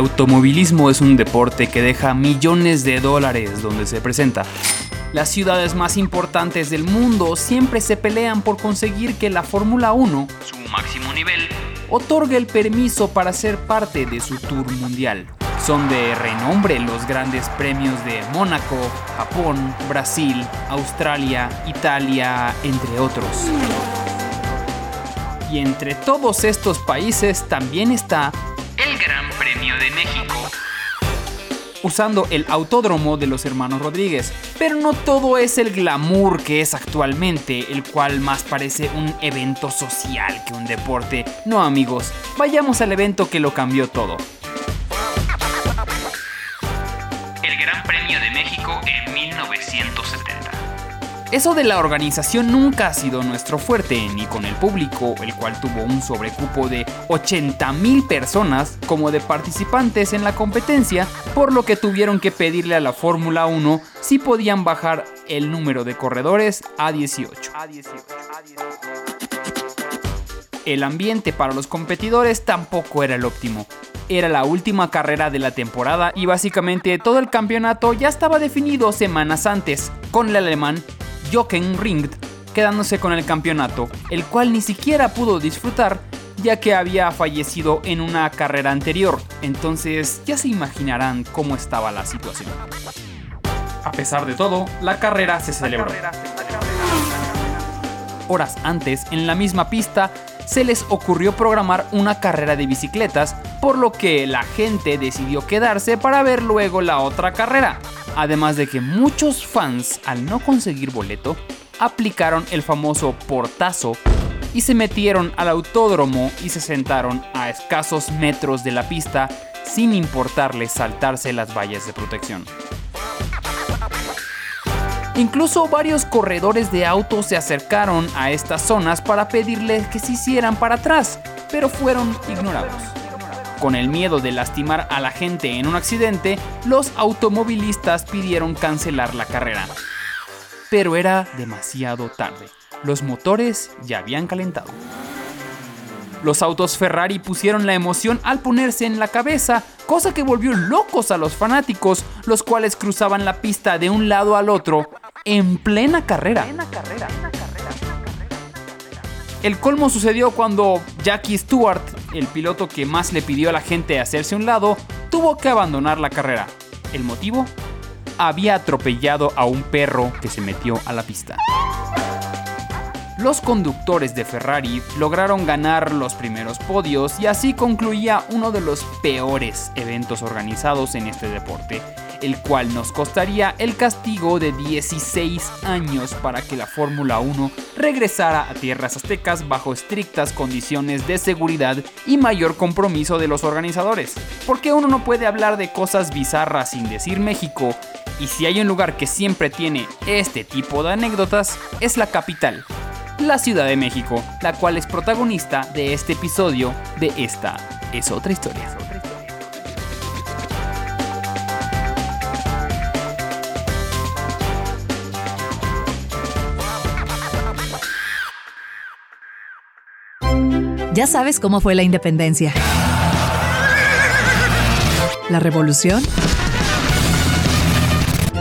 Automovilismo es un deporte que deja millones de dólares donde se presenta. Las ciudades más importantes del mundo siempre se pelean por conseguir que la Fórmula 1, su máximo nivel, otorgue el permiso para ser parte de su tour mundial. Son de renombre los grandes premios de Mónaco, Japón, Brasil, Australia, Italia, entre otros. Y entre todos estos países también está usando el autódromo de los hermanos Rodríguez. Pero no todo es el glamour que es actualmente, el cual más parece un evento social que un deporte. No amigos, vayamos al evento que lo cambió todo. Eso de la organización nunca ha sido nuestro fuerte, ni con el público, el cual tuvo un sobrecupo de 80.000 personas como de participantes en la competencia, por lo que tuvieron que pedirle a la Fórmula 1 si podían bajar el número de corredores a 18. El ambiente para los competidores tampoco era el óptimo. Era la última carrera de la temporada y básicamente todo el campeonato ya estaba definido semanas antes, con el alemán Jochen Ringt quedándose con el campeonato, el cual ni siquiera pudo disfrutar ya que había fallecido en una carrera anterior, entonces ya se imaginarán cómo estaba la situación. A pesar de todo, la carrera se celebró. Horas antes, en la misma pista, se les ocurrió programar una carrera de bicicletas, por lo que la gente decidió quedarse para ver luego la otra carrera. Además de que muchos fans, al no conseguir boleto, aplicaron el famoso portazo y se metieron al autódromo y se sentaron a escasos metros de la pista sin importarles saltarse las vallas de protección. Incluso varios corredores de autos se acercaron a estas zonas para pedirles que se hicieran para atrás, pero fueron ignorados. Con el miedo de lastimar a la gente en un accidente, los automovilistas pidieron cancelar la carrera. Pero era demasiado tarde. Los motores ya habían calentado. Los autos Ferrari pusieron la emoción al ponerse en la cabeza, cosa que volvió locos a los fanáticos, los cuales cruzaban la pista de un lado al otro en plena carrera. El colmo sucedió cuando Jackie Stewart, el piloto que más le pidió a la gente hacerse un lado, tuvo que abandonar la carrera. ¿El motivo? Había atropellado a un perro que se metió a la pista. Los conductores de Ferrari lograron ganar los primeros podios y así concluía uno de los peores eventos organizados en este deporte, el cual nos costaría el castigo de 16 años para que la Fórmula 1 regresara a tierras aztecas bajo estrictas condiciones de seguridad y mayor compromiso de los organizadores. Porque uno no puede hablar de cosas bizarras sin decir México, y si hay un lugar que siempre tiene este tipo de anécdotas, es la capital, la Ciudad de México, la cual es protagonista de este episodio de Esta es otra historia. Ya sabes cómo fue la independencia. La revolución.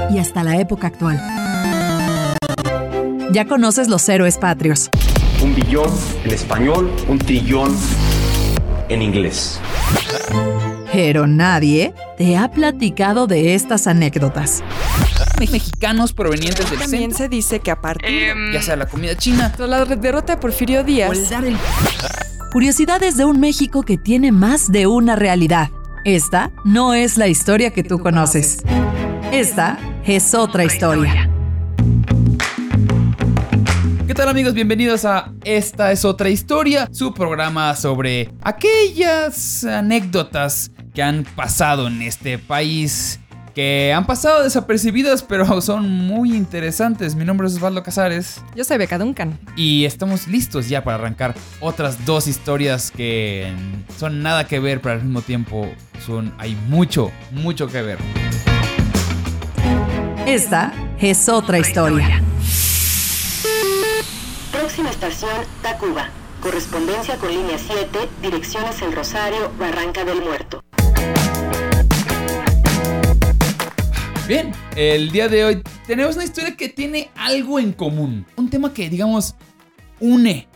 Y hasta la época actual. Ya conoces los héroes patrios. Un billón en español, un trillón en inglés. Pero nadie te ha platicado de estas anécdotas. Mexicanos provenientes del También centro, se dice que a partir ya sea la comida china la derrota de Porfirio o el Díaz, dar el Curiosidades de un México que tiene más de una realidad. Esta no es la historia que tú conoces. Esta es otra historia. ¿Qué tal amigos? Bienvenidos a Esta es otra historia, su programa sobre aquellas anécdotas que han pasado en este país, que han pasado desapercibidas pero son muy interesantes. Mi nombre es Osvaldo Casares yo soy Beca Duncan. y estamos listos ya para arrancar otras dos historias que son nada que ver pero al mismo tiempo son hay mucho, mucho que ver. Esta es otra historia. Próxima estación, Tacuba. Correspondencia con línea 7, direcciones El Rosario, Barranca del Muerto. Bien, el día de hoy tenemos una historia que tiene algo en común. Un tema que, digamos, une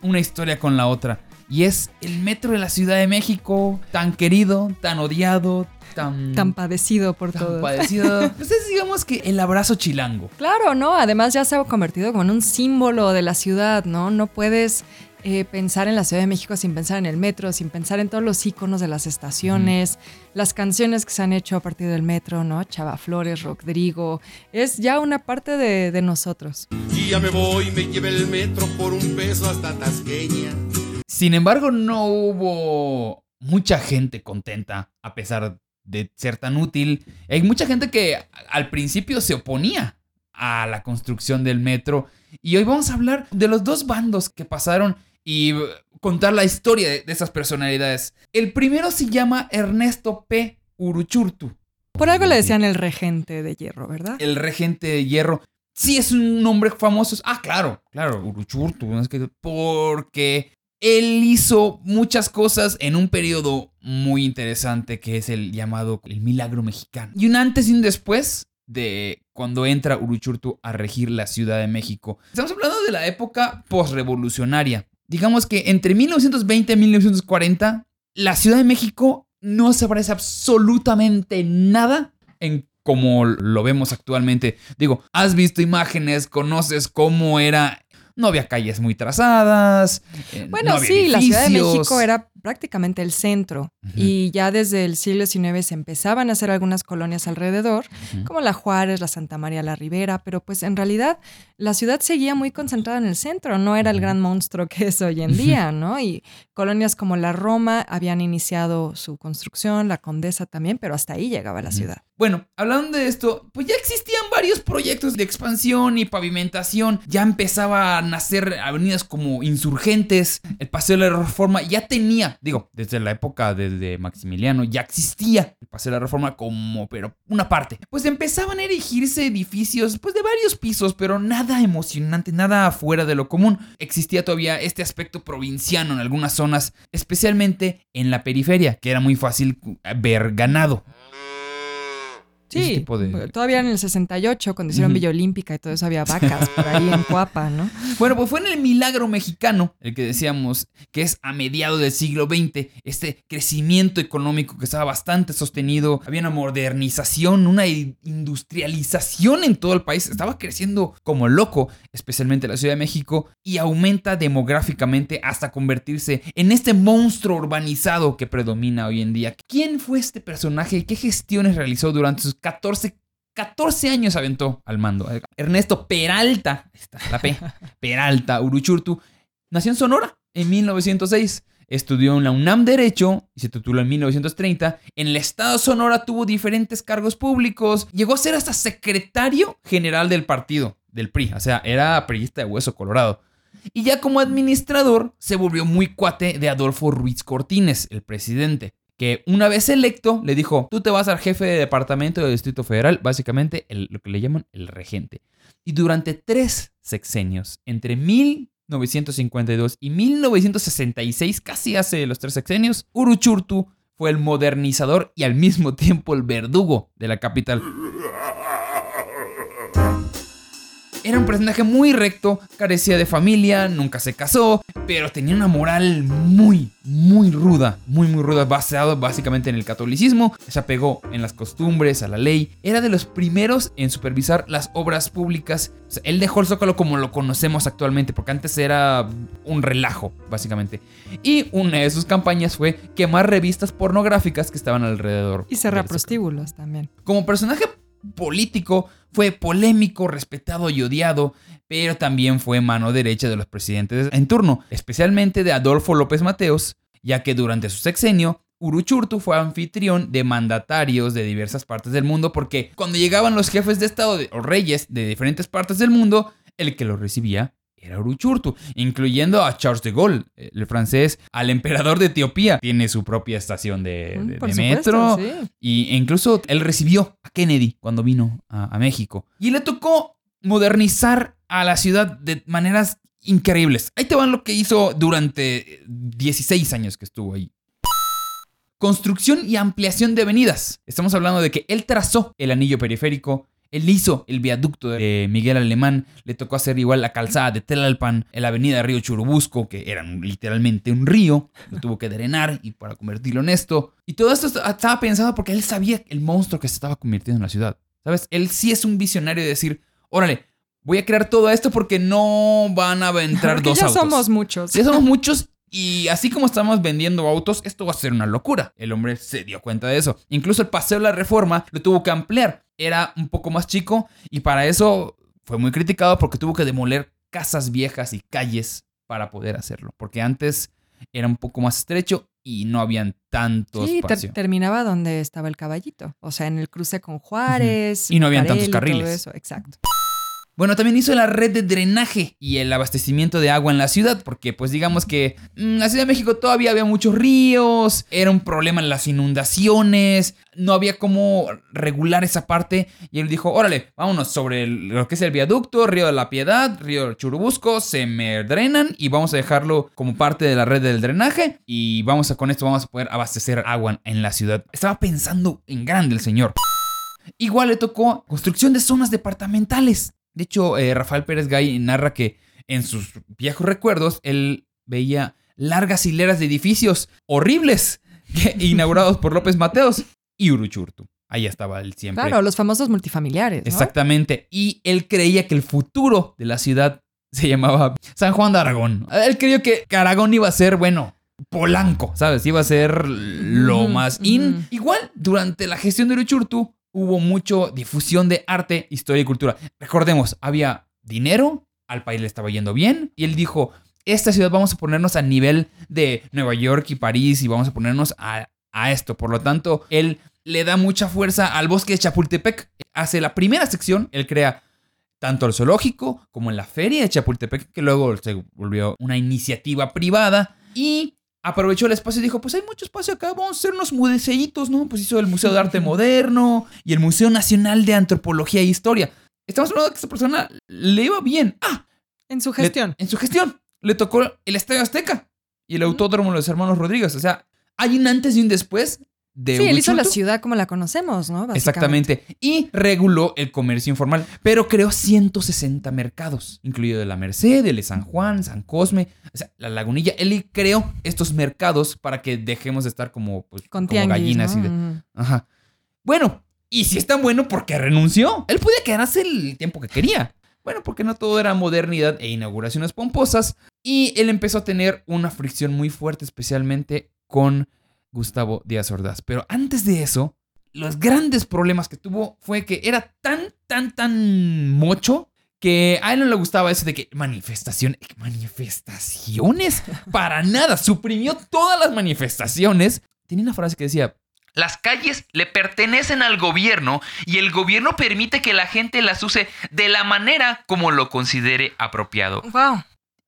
una historia con la otra. Y es el metro de la Ciudad de México, tan querido, tan odiado, tan... Tan padecido por tan todo. padecido. Pues es, digamos que el abrazo chilango. Claro, ¿no? Además ya se ha convertido como en un símbolo de la ciudad, ¿no? No puedes eh, pensar en la Ciudad de México sin pensar en el metro, sin pensar en todos los iconos de las estaciones, las canciones que se han hecho a partir del metro, ¿no? Chava Flores, Rodrigo. Es ya una parte de, de nosotros. Y ya me voy, me lleve el metro por un peso hasta Tasqueña. Sin embargo, no hubo mucha gente contenta a pesar de ser tan útil. Hay mucha gente que al principio se oponía a la construcción del metro. Y hoy vamos a hablar de los dos bandos que pasaron y uh, contar la historia de, de esas personalidades. El primero se llama Ernesto P. Uruchurtu, Por algo le decían el regente de hierro, ¿verdad? el regente de hierro. Sí, es un nombre famoso. Ah, claro, claro, Uruchurtu. porque él hizo muchas cosas en un periodo muy interesante que es el llamado el milagro mexicano. Y un antes y un después de cuando entra Uruchurtu a regir la Ciudad de México. Estamos hablando de la época postrevolucionaria. Digamos que entre 1920 y 1940, la Ciudad de México no se parece absolutamente nada en como lo vemos actualmente. Digo, has visto imágenes, conoces cómo era. No había calles muy trazadas. eh, Bueno, no había sí, la Ciudad de. México era prácticamente el centro y ya desde el siglo XIX se empezaban a hacer algunas colonias alrededor, como la Juárez, la Santa María la Ribera, pero pues en realidad la ciudad seguía muy concentrada en el centro, no era el gran monstruo que es hoy en día, ¿no? Y colonias como la Roma habían iniciado su construcción, la Condesa también, pero hasta ahí llegaba la ciudad. Bueno, hablando de esto, pues ya existían varios proyectos de expansión y pavimentación. Ya empezaba a nacer avenidas como Insurgentes, el Paseo de la Reforma. Ya tenía, digo, desde la época de Maximiliano, ya existía el Paseo de la Reforma como, pero una parte. Pues empezaban a erigirse edificios, pues de varios pisos, pero nada emocionante, nada fuera de lo común. Existía todavía este aspecto provinciano en algunas zonas, especialmente en la periferia, que era muy fácil ver ganado. Ese Sí, tipo de- todavía en el 68, cuando hicieron Ujú. Villa Olímpica y todo eso, había vacas por ahí en Cuapa, ¿no? Bueno, pues fue en el milagro mexicano, el que decíamos que es a mediados del siglo XX, este crecimiento económico que estaba bastante sostenido, había una modernización, una industrialización en todo el país, estaba creciendo como loco, especialmente la Ciudad de México, y aumenta demográficamente hasta convertirse en este monstruo urbanizado que predomina hoy en día. ¿Quién fue este personaje y qué gestiones realizó durante sus 14 14 años aventó al mando. Ernesto Peralta, está la P, Peralta Uruchurtu, nació en Sonora en 1906. Estudió en la UNAM Derecho y se tituló en 1930. En el estado de Sonora tuvo diferentes cargos públicos. Llegó a ser hasta secretario general del partido, del PRI. O sea, era priista de hueso colorado. Y ya como administrador se volvió muy cuate de Adolfo Ruiz Cortines, el presidente que una vez electo le dijo, tú te vas al jefe de departamento del Distrito Federal, básicamente el- lo que le llaman el regente. Y durante tres sexenios, entre 1952 y 1966, casi hace los tres sexenios, Uruchurtu fue el modernizador y al mismo tiempo el verdugo de la capital. Era un personaje muy recto, carecía de familia, nunca se casó, pero tenía una moral muy, muy ruda, muy, muy ruda, basado básicamente en el catolicismo, se apegó en las costumbres, a la ley, era de los primeros en supervisar las obras públicas. O sea, él dejó el zócalo como lo conocemos actualmente, porque antes era un relajo, básicamente. Y una de sus campañas fue quemar revistas pornográficas que estaban alrededor. Y cerrar prostíbulos también. Como personaje político, fue polémico, respetado y odiado, pero también fue mano derecha de los presidentes en turno, especialmente de Adolfo López Mateos, ya que durante su sexenio, Uruchurtu fue anfitrión de mandatarios de diversas partes del mundo, porque cuando llegaban los jefes de Estado o reyes de diferentes partes del mundo, el que los recibía era Uruchurtu, incluyendo a Charles de Gaulle, el francés, al emperador de Etiopía. Tiene su propia estación de, Mm, de- por de supuesto, metro. sí. Y incluso él recibió a Kennedy cuando vino a, a México. Y le tocó modernizar a la ciudad de maneras increíbles. Ahí te van lo que hizo durante 16 años que estuvo ahí. construcción y ampliación de avenidas. Estamos hablando de que él trazó el anillo periférico, él hizo el viaducto de Miguel Alemán, le tocó hacer igual la calzada de Tlalpan, la avenida de Río Churubusco, que era literalmente un río, lo tuvo que drenar y para convertirlo en esto. Y todo esto estaba pensado porque él sabía el monstruo que se estaba convirtiendo en la ciudad. ¿Sabes? Él sí es un visionario de decir, órale, voy a crear todo esto porque no van a entrar Porque dos ya autos. somos muchos. Ya somos muchos y así como estamos vendiendo autos, esto va a ser una locura. El hombre se dio cuenta de eso. Incluso el paseo de la reforma lo tuvo que ampliar. Era un poco más chico y para eso fue muy criticado porque tuvo que demoler casas viejas y calles para poder hacerlo. Porque antes era un poco más estrecho y no habían tanto Sí, ter- terminaba donde estaba el caballito. O sea, en el cruce con Juárez. Y no habían tantos todo carriles. eso, Exacto. Bueno, también hizo la red de drenaje y el abastecimiento de agua en la ciudad, porque pues digamos que en la Ciudad de México todavía había muchos ríos, era un problema las inundaciones, no había cómo regular esa parte y él dijo, órale, vámonos sobre lo que es el viaducto, Río de la Piedad, Río Churubusco, se me drenan y vamos a dejarlo como parte de la red del drenaje y vamos a con esto vamos a poder abastecer agua en la ciudad. Estaba pensando en grande el señor. Igual le tocó construcción de zonas departamentales. De hecho, eh, Rafael Pérez Gay narra que en sus viejos recuerdos él veía largas hileras de edificios horribles que- inaugurados por López Mateos y Uruchurtu. Ahí estaba él siempre. Claro, los famosos multifamiliares. ¿no? Exactamente. Y él creía que el futuro de la ciudad se llamaba San Juan de Aragón. Él creyó que Aragón iba a ser, bueno, Polanco, ¿sabes? Iba a ser lo más in. Igual, durante la gestión de Uruchurtu hubo mucho difusión de arte, historia y cultura. Recordemos, había dinero, al país le estaba yendo bien, y él dijo, esta ciudad vamos a ponernos a nivel de Nueva York y París y vamos a ponernos a, a esto. Por lo tanto, él le da mucha fuerza al bosque de Chapultepec. Hace la primera sección, él crea tanto el zoológico como en la feria de Chapultepec, que luego se volvió una iniciativa privada y aprovechó el espacio y dijo, pues hay mucho espacio acá, vamos a hacer unos museitos, ¿no? Pues hizo el Museo de Arte Moderno y el Museo Nacional de Antropología e Historia. Estamos hablando de que esta persona le iba bien. Ah, En su le- gestión. en su gestión. Le tocó el Estadio Azteca y el Autódromo de los Hermanos Rodríguez. O sea, hay un antes y un después de Sí, él hizo la ciudad como la conocemos, ¿no? Exactamente. Y reguló el comercio informal. Pero creó 160 mercados, incluido de la Merced, el de San Juan, San Cosme, o sea, la Lagunilla. Él creó estos mercados para que dejemos de estar como, pues, Con como gallinas. ¿no? y de-. Ajá. Bueno, y si es tan bueno, ¿por qué renunció? Él podía quedarse el tiempo que quería. Bueno, porque no todo era modernidad e inauguraciones pomposas. Y él empezó a tener una fricción muy fuerte, especialmente con Gustavo Díaz Ordaz. Pero antes de eso, los grandes problemas que tuvo fue que era tan, tan, tan mocho que a él no le gustaba eso de que manifestaciones, manifestaciones, para nada, suprimió todas las manifestaciones. Tenía una frase que decía, las calles le pertenecen al gobierno y el gobierno permite que la gente las use de la manera como lo considere apropiado. Wow.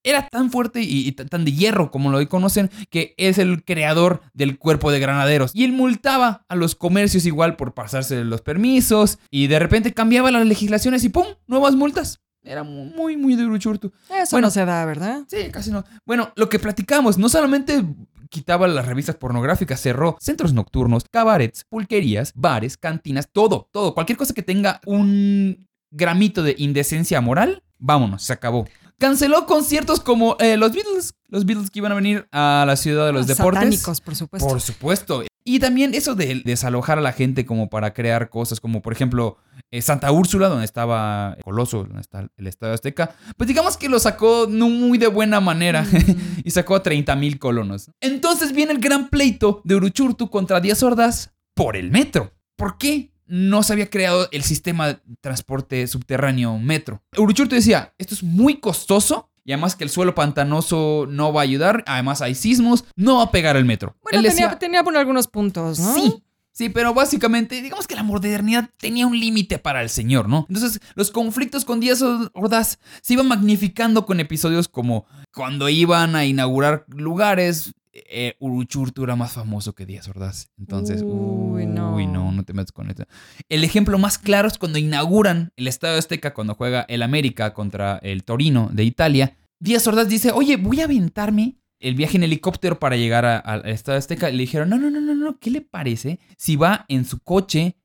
Era tan fuerte y, y tan de hierro como lo hoy conocen que es el creador del cuerpo de granaderos. Y él multaba a los comercios igual por pasarse los permisos y de repente cambiaba las legislaciones y ¡pum! Nuevas multas. Era mu- muy, muy de Uruchurtu. Eso Bueno. no se da, ¿verdad? Sí, casi no. Bueno, lo que platicamos, no solamente quitaba las revistas pornográficas, cerró centros nocturnos, cabarets, pulquerías, bares, cantinas, todo, todo. Cualquier cosa que tenga un gramito de indecencia moral, vámonos, se acabó. Canceló conciertos como eh, los Beatles, los Beatles que iban a venir a la ciudad de los deportes. Satánicos, por supuesto. Por supuesto. Y también eso de desalojar a la gente como para crear cosas como por ejemplo eh, Santa Úrsula, donde estaba Coloso, donde está el Estadio Azteca. Pues digamos que lo sacó no muy de buena manera y sacó a 30 mil colonos. Entonces viene el gran pleito de Uruchurtu contra Díaz Ordaz por el metro. ¿Por qué? No se había creado el sistema de transporte subterráneo metro. Uruchurtu decía, esto es muy costoso y además que el suelo pantanoso no va a ayudar, además hay sismos, no va a pegar el metro. Bueno, Él tenía, decía, tenía por algunos puntos, ¿no? Sí. Sí, pero básicamente, digamos que la modernidad tenía un límite para el señor, ¿no? Entonces, los conflictos con Díaz Ordaz se iban magnificando con episodios como cuando iban a inaugurar lugares, eh, Uruchurtu era más famoso que Díaz Ordaz. Entonces, Uy, no. uy, no, no te metas con eso. El ejemplo más claro es cuando inauguran el Estadio Azteca, cuando juega el América contra el Torino de Italia. Díaz Ordaz dice, oye, voy a aventarme el viaje en helicóptero para llegar al Estadio Azteca, le dijeron, no, no, no, no, no, ¿qué le parece si va en su coche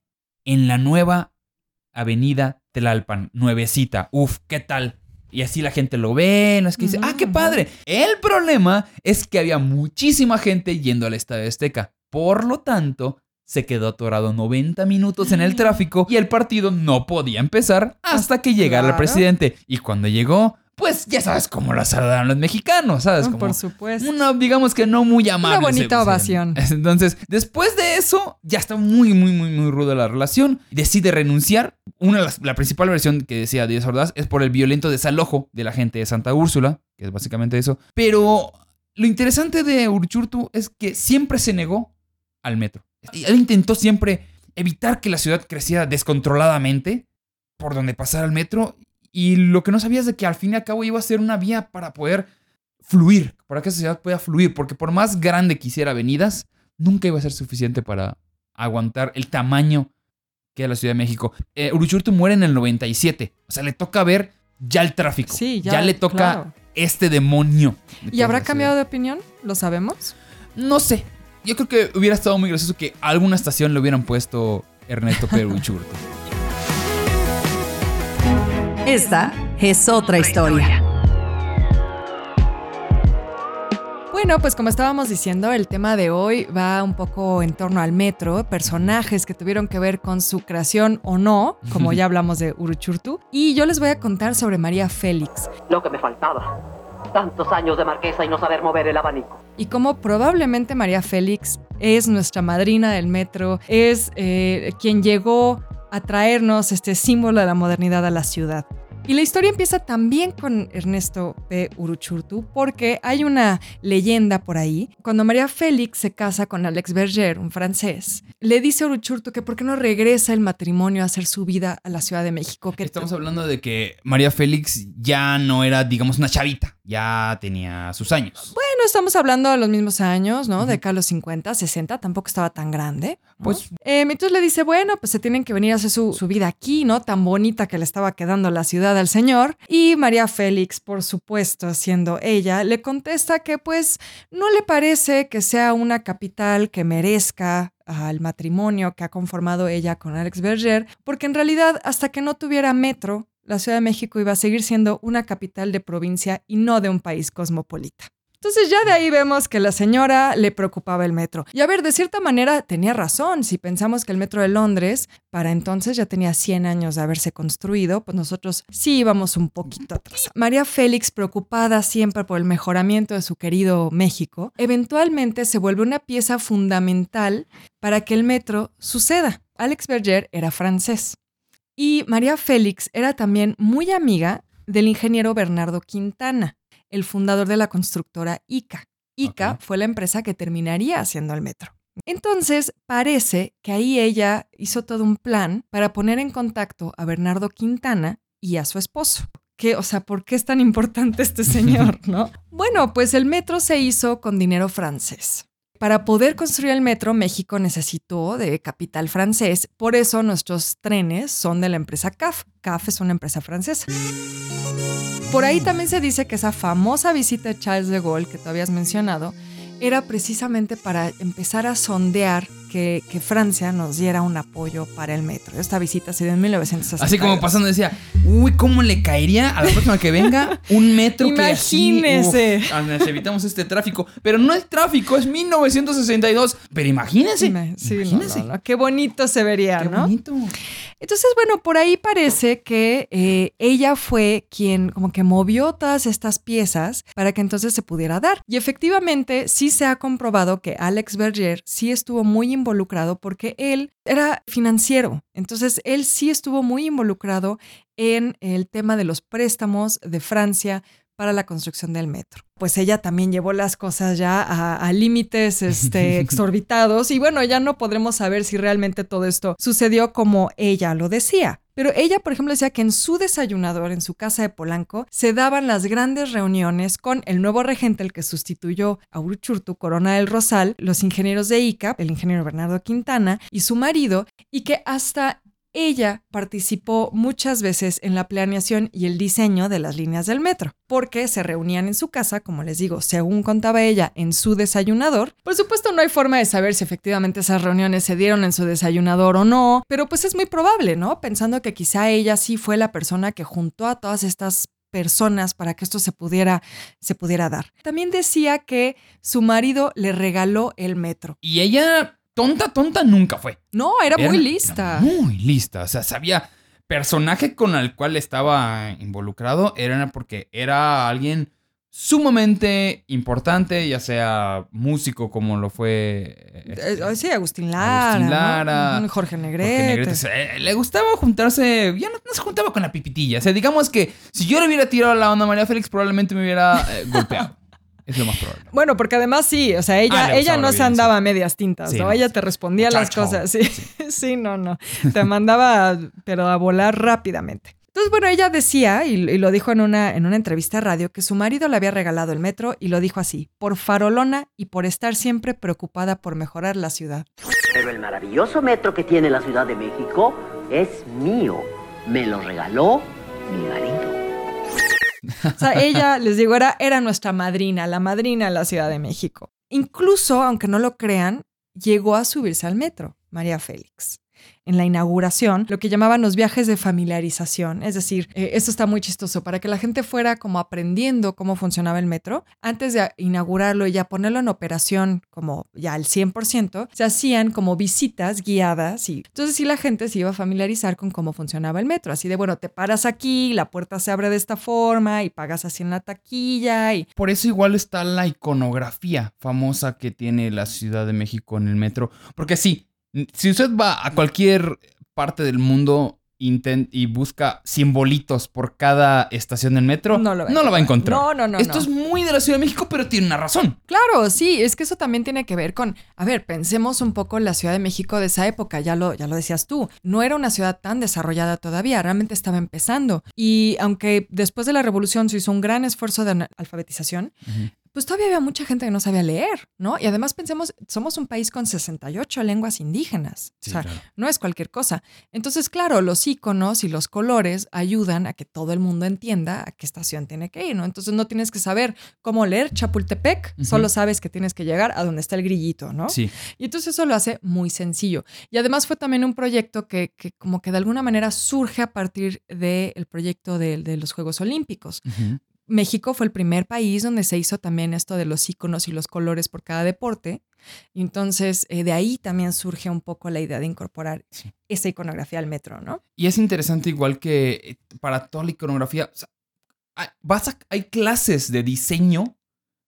en la nueva avenida Tlalpan, nuevecita? Uf, ¿qué tal? Y así la gente lo ve, no es que dice, ah, qué padre. El problema es que había muchísima gente yendo al Estadio Azteca. Por lo tanto, se quedó atorado 90 minutos en el tráfico y el partido no podía empezar hasta que llegara el presidente. Y cuando llegó, pues ya sabes cómo lo saludaron los mexicanos, ¿sabes? Ah, Como Por supuesto. una, digamos que no muy amable. Una bonita ovación. Entonces, después de eso, ya está muy, muy, muy, muy ruda la relación. Decide renunciar. Una las- la principal versión que decía Díaz Ordaz es por el violento desalojo de la gente de Santa Úrsula, que es básicamente eso. Pero lo interesante de Uruchurtu es que siempre se negó al metro. Y Él intentó siempre evitar que la ciudad creciera descontroladamente por donde pasara el metro. Y lo que no sabía es de que al fin y al cabo iba a ser una vía para poder fluir, para que esa ciudad pueda fluir, porque por más grande que hiciera avenidas, nunca iba a ser suficiente para aguantar el tamaño que es la Ciudad de México. Eh, Uruchurtu muere en el 97, o sea, le toca ver ya el tráfico, Sí, ya, ya, le toca claro. este demonio. de ¿Y habrá cambiado de opinión? ¿Lo sabemos? No sé, yo creo que hubiera estado muy gracioso que a alguna estación le hubieran puesto Ernesto Pedro Uruchurtu. Esta es otra historia. Bueno, pues como estábamos diciendo, el tema de hoy va un poco en torno al metro, personajes que tuvieron que ver con su creación o no, como ya hablamos de Uruchurtu. Y yo les voy a contar sobre María Félix Lo que me faltaba. Tantos años de marquesa y no saber mover el abanico. y cómo probablemente María Félix es nuestra madrina del metro, es eh, quien llegó a traernos este símbolo de la modernidad a la ciudad. Y la historia empieza también con Ernesto P. Uruchurtu, porque hay una leyenda por ahí. Cuando María Félix se casa con Alex Berger, un francés, le dice a Uruchurtu que por qué no regresa el matrimonio a hacer su vida a la Ciudad de México. Que Estamos hablando de que María Félix ya no era, digamos, una chavita, ya tenía sus años. Bueno, estamos hablando de los mismos años, ¿no? De acá a los 50, 60, tampoco estaba tan grande. ¿no? Pues Eh, entonces le dice, bueno, pues se tienen que venir a hacer su, su vida aquí, ¿no? Tan bonita que le estaba quedando la ciudad al señor. Y María Félix, por supuesto, siendo ella, le contesta que pues no le parece que sea una capital que merezca al matrimonio que ha conformado ella con Alex Berger, porque en realidad hasta que no tuviera metro, la Ciudad de México iba a seguir siendo una capital de provincia y no de un país cosmopolita. Entonces ya de ahí vemos que la señora le preocupaba el metro. Y a ver, de cierta manera tenía razón. Si pensamos que el metro de Londres para entonces ya tenía 100 años de haberse construido, pues nosotros sí íbamos un poquito atrás. María Félix, preocupada siempre por el mejoramiento de su querido México, eventualmente se vuelve una pieza fundamental para que el metro suceda. Alex Berger era francés. Y María Félix era también muy amiga del ingeniero Bernardo Quintana el fundador de la constructora ICA. ICA fue la empresa que terminaría haciendo el metro. Entonces, parece que ahí ella hizo todo un plan para poner en contacto a Bernardo Quintana y a su esposo. ¿Qué, o sea, ¿por qué es tan importante este señor, no? Bueno, pues el metro se hizo con dinero francés. Para poder construir el metro, México necesitó de capital francés, por eso nuestros trenes son de la empresa CAF. CAF es una empresa francesa. Por ahí también se dice que esa famosa visita de Charles de Gaulle que tú habías mencionado era precisamente para empezar a sondear que, que Francia nos diera un apoyo para el metro. Esta visita se dio en 1962. Así como pasando decía, uy, ¿cómo le caería a la próxima que venga un metro que así, uf, evitamos este tráfico? Pero no es tráfico, es 1962. Pero imagínense, Ima- sí, no, imagínense. no, no, Qué bonito se vería, Qué ¿no? bonito. Entonces, bueno, por ahí parece que eh, ella fue quien como que movió todas estas piezas para que entonces se pudiera dar. Y efectivamente sí se ha comprobado que Alex Berger sí estuvo muy involucrado porque él era financiero. Entonces, él sí estuvo muy involucrado en el tema de los préstamos de Francia para la construcción del metro. Pues ella también llevó las cosas ya a, a límites este, exorbitados y bueno, ya no podremos saber si realmente todo esto sucedió como ella lo decía. Pero ella, por ejemplo, decía que en su desayunador, en su casa de Polanco, se daban las grandes reuniones con el nuevo regente, el que sustituyó a Uruchurtu, Corona del Rosal, los ingenieros de ICA, el ingeniero Bernardo Quintana y su marido, y que hasta ella participó muchas veces en la planeación y el diseño de las líneas del metro, porque se reunían en su casa, como les digo, según contaba ella, en su desayunador. Por supuesto, no hay forma de saber si efectivamente esas reuniones se dieron en su desayunador o no, pero pues es muy probable, ¿no? Pensando que quizá ella sí fue la persona que juntó a todas estas personas para que esto se pudiera, se pudiera dar. También decía que su marido le regaló el metro. Y ella, tonta, tonta, nunca fue. No, era, Era- muy lista. era muy lista. O sea, sabía. Personaje con el cual estaba involucrado era porque era alguien sumamente importante, ya sea músico como lo fue. Eh, este, sí, Agustín Lara. Agustín. Lara, Jorge Negrete. Jorge Negrete. O sea, eh, le gustaba juntarse. Ya no, no se juntaba con la pipitilla. O sea, digamos que si yo le hubiera tirado la onda a María Félix, probablemente me hubiera eh, golpeado. Es lo más probable. Bueno, porque además sí, o sea, ella, Ah, ella no se andaba a medias tintas, Sí, ¿no? no, ella te respondía las cosas, sí, sí, no, no, te mandaba, pero a volar rápidamente. Entonces, bueno, ella decía, y, y lo dijo en una, en una entrevista a radio, que su marido le había regalado el metro y lo dijo así, por farolona y por estar siempre preocupada por mejorar la ciudad. Pero el maravilloso metro que tiene la Ciudad de México es mío. Me lo regaló mi marido. O sea, ella, les digo, era, era nuestra madrina, la madrina de la Ciudad de México. Incluso, aunque no lo crean, llegó a subirse al metro, María Félix. En la inauguración, lo que llamaban los viajes de familiarización, es decir, eh, esto está muy chistoso, para que la gente fuera como aprendiendo cómo funcionaba el metro, antes de inaugurarlo y ya ponerlo en operación como ya al 100%, se hacían como visitas guiadas y entonces sí la gente se iba a familiarizar con cómo funcionaba el metro, así de, bueno, te paras aquí, la puerta se abre de esta forma y pagas así en la taquilla y Por eso igual está la iconografía famosa que tiene la Ciudad de México en el metro. Porque sí, si usted va a cualquier parte del mundo intent- y busca simbolitos por cada estación del metro, No no lo va a encontrar. No, no, no, Esto no. es muy de la Ciudad de México, pero tiene una razón. Claro, sí, es que eso también tiene que ver con, a ver, pensemos un poco en la Ciudad de México de esa época, ya lo, ya lo decías tú, no era una ciudad tan desarrollada todavía, realmente estaba empezando. Y aunque después de la revolución se hizo un gran esfuerzo de alfabetización, pues todavía había mucha gente que no sabía leer, ¿no? Y además pensemos, somos un país con 68 lenguas indígenas, o sea, no es cualquier cosa. Entonces, claro, los iconos y los colores ayudan a que todo el mundo entienda a qué estación tiene que ir, ¿no? Entonces no tienes que saber cómo leer Chapultepec, solo sabes que tienes que llegar a donde está el grillito, ¿no? Sí. Y entonces eso lo hace muy sencillo. Y además fue también un proyecto que, que como que de alguna manera surge a partir del proyecto de, de los Juegos Olímpicos. México fue el primer país donde se hizo también esto de los iconos y los colores por cada deporte. Y entonces eh, de ahí también surge un poco la idea de incorporar Sí. esa iconografía al metro, ¿no? Y es interesante igual que eh, para toda la iconografía, o sea, hay, vas a- hay clases de diseño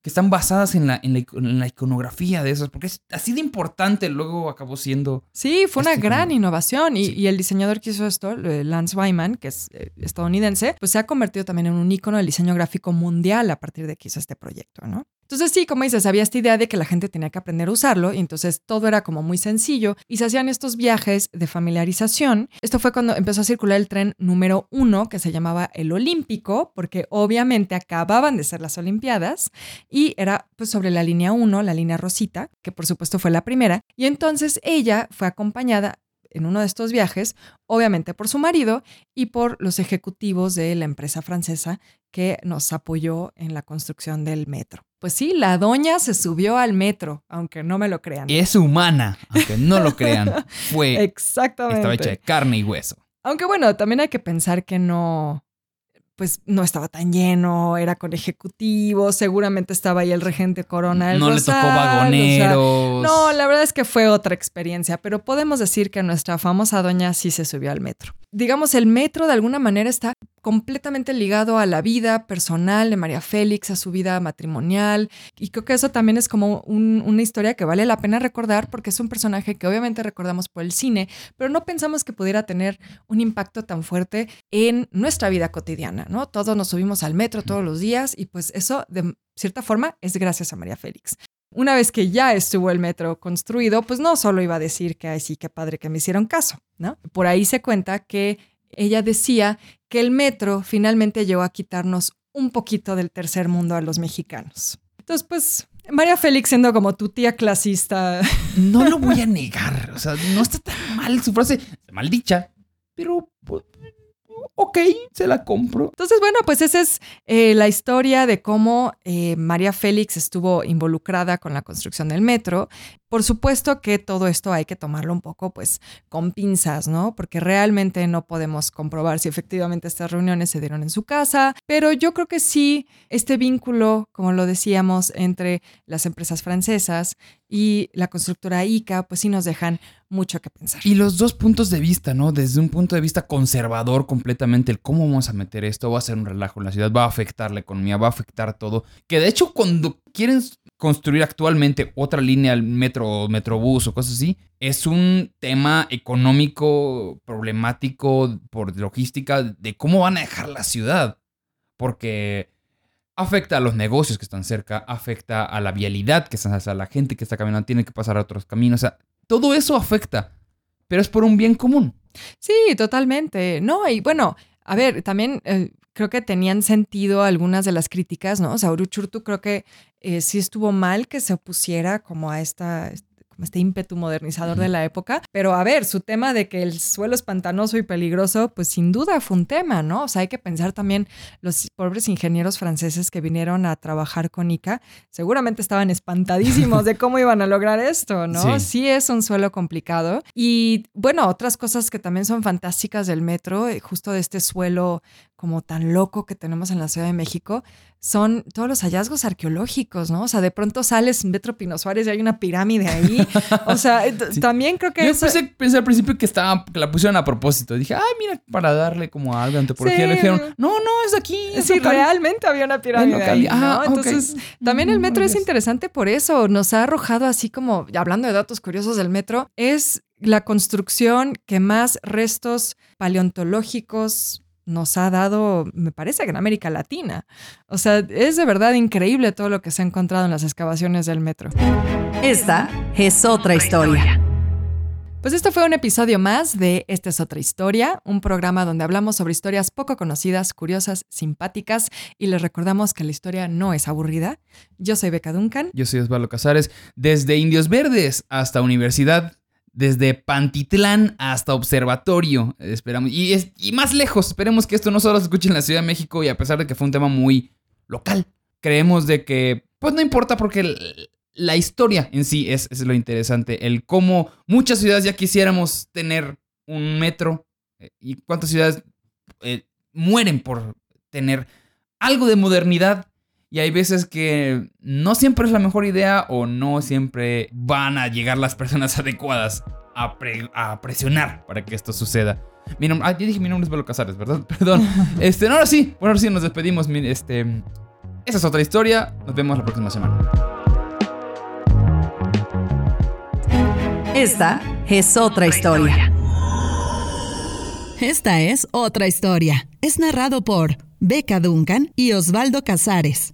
que están basadas en la, en, la, ico- en la iconografía de esas, porque es así de importante, luego acabó siendo... Sí, fue una Este gran como- innovación y, Sí. y el diseñador que hizo esto, eh, Lance Wyman, que es eh, estadounidense, pues se ha convertido también en un ícono del diseño gráfico mundial a partir de que hizo este proyecto, ¿no? Entonces sí, como dices, había esta idea de que la gente tenía que aprender a usarlo y entonces todo era como muy sencillo y se hacían estos viajes de familiarización. Esto fue cuando empezó a circular el tren número uno que se llamaba el Olímpico, porque obviamente acababan de ser las Olimpiadas y era pues sobre la línea 1, la línea Rosita, que por supuesto fue la primera. Y entonces ella fue acompañada en uno de estos viajes, obviamente por su marido y por los ejecutivos de la empresa francesa que nos apoyó en la construcción del metro. Pues sí, la doña se subió al metro, aunque no me lo crean. Es humana, aunque no lo crean. Fue... Exactamente. Estaba hecha de carne y hueso. Aunque bueno, también hay que pensar que no, pues no estaba tan lleno, era con ejecutivos, seguramente estaba ahí el regente Corona del No le tocó Rosal, o sea, vagoneros. no, la verdad es que fue otra experiencia, pero podemos decir que nuestra famosa doña sí se subió al metro. Digamos, el metro de alguna manera está completamente ligado a la vida personal de María Félix, a su vida matrimonial, y creo que eso también es como un- una historia que vale la pena recordar porque es un personaje que obviamente recordamos por el cine, pero no pensamos que pudiera tener un impacto tan fuerte en nuestra vida cotidiana, ¿no? Todos nos subimos al metro todos los días y pues eso de cierta forma es gracias a María Félix. Una vez que ya estuvo el metro construido, pues no solo iba a decir que, ay, sí, qué padre que me hicieron caso, ¿no? Por ahí se cuenta que ella decía que el metro finalmente llegó a quitarnos un poquito del tercer mundo a los mexicanos. Entonces, pues, María Félix siendo como tu tía clasista, No lo voy a negar. O sea, no está tan mal su frase. Maldicha. pero pues, ok, se la compro. Entonces, bueno, pues esa es eh, la historia de cómo eh, María Félix estuvo involucrada con la construcción del metro. Por supuesto que todo esto hay que tomarlo un poco pues con pinzas, ¿no? Porque realmente no podemos comprobar si efectivamente estas reuniones se dieron en su casa, pero yo creo que sí, este vínculo, como lo decíamos, entre las empresas francesas y la constructora ICA, pues sí nos dejan mucho que pensar. Y los dos puntos de vista, ¿no? Desde un punto de vista conservador completamente, el cómo vamos a meter esto, va a ser un relajo en la ciudad, va a afectar la economía, va a afectar todo. Que de hecho cuando quieren construir actualmente otra línea al metro, metrobús o cosas así, es un tema económico problemático por logística de cómo van a dejar la ciudad. Porque afecta a los negocios que están cerca, afecta a la vialidad que está, a la gente que está caminando, tiene que pasar a otros caminos. O sea, todo eso afecta, pero es por un bien común. Sí, totalmente. No, y bueno, a ver, también eh, creo que tenían sentido algunas de las críticas, ¿no? O sea, Uruchurtu creo que eh, sí estuvo mal que se opusiera como a esta este ímpetu modernizador de la época. Pero a ver, su tema de que el suelo es pantanoso y peligroso, pues sin duda fue un tema, ¿no? O sea, hay que pensar también los pobres ingenieros franceses que vinieron a trabajar con ICA, seguramente estaban espantadísimos de cómo iban a lograr esto, ¿no? Sí. es un suelo complicado. Y bueno, otras cosas que también son fantásticas del metro, eh, justo de este suelo como tan loco que tenemos en la Ciudad de México, son todos los hallazgos arqueológicos, ¿no? O sea, de pronto sales en Metro Pino Suárez y hay una pirámide ahí. O sea, también creo que... Yo pensé, al principio que, estaba, que la pusieron a propósito. Dije, ah, mira, para darle como algo de antropología. Le dijeron, no, no, es aquí. sí, realmente había una pirámide ahí, ¿no? Entonces, también el metro es interesante por eso. Nos ha arrojado así como, hablando de datos curiosos del metro, es la construcción que más restos paleontológicos nos ha dado, me parece que en América Latina. O sea, es de verdad increíble todo lo que se ha encontrado en las excavaciones del metro. Esta es otra historia. Pues este fue un episodio más de Esta es otra historia, un programa donde hablamos sobre historias poco conocidas, curiosas, simpáticas y les recordamos que la historia no es aburrida. Yo soy Beca Duncan. Yo soy Osvaldo Casares. Desde Indios Verdes hasta Universidad desde Pantitlán hasta Observatorio. Esperamos. Y, es, y más lejos. Esperemos que esto no solo se escuche en la Ciudad de México y a pesar de que fue un tema muy local, creemos de que, pues no importa porque la historia en sí es, lo interesante. El cómo muchas ciudades ya quisiéramos tener un metro eh, y cuántas ciudades eh, mueren por tener algo de modernidad y hay veces que no siempre es la mejor idea o no siempre van a llegar las personas adecuadas a, presionar para que esto suceda. Mi nombre, ah, ya dije mi nombre es Belo Casares, ¿verdad? Perdón. Este, no, ahora sí, bueno, ahora sí nos despedimos. Este, esa es otra historia. Nos vemos la próxima semana. Esta es otra historia. Esta es otra historia. Es narrado por Beca Duncan y Osvaldo Casares.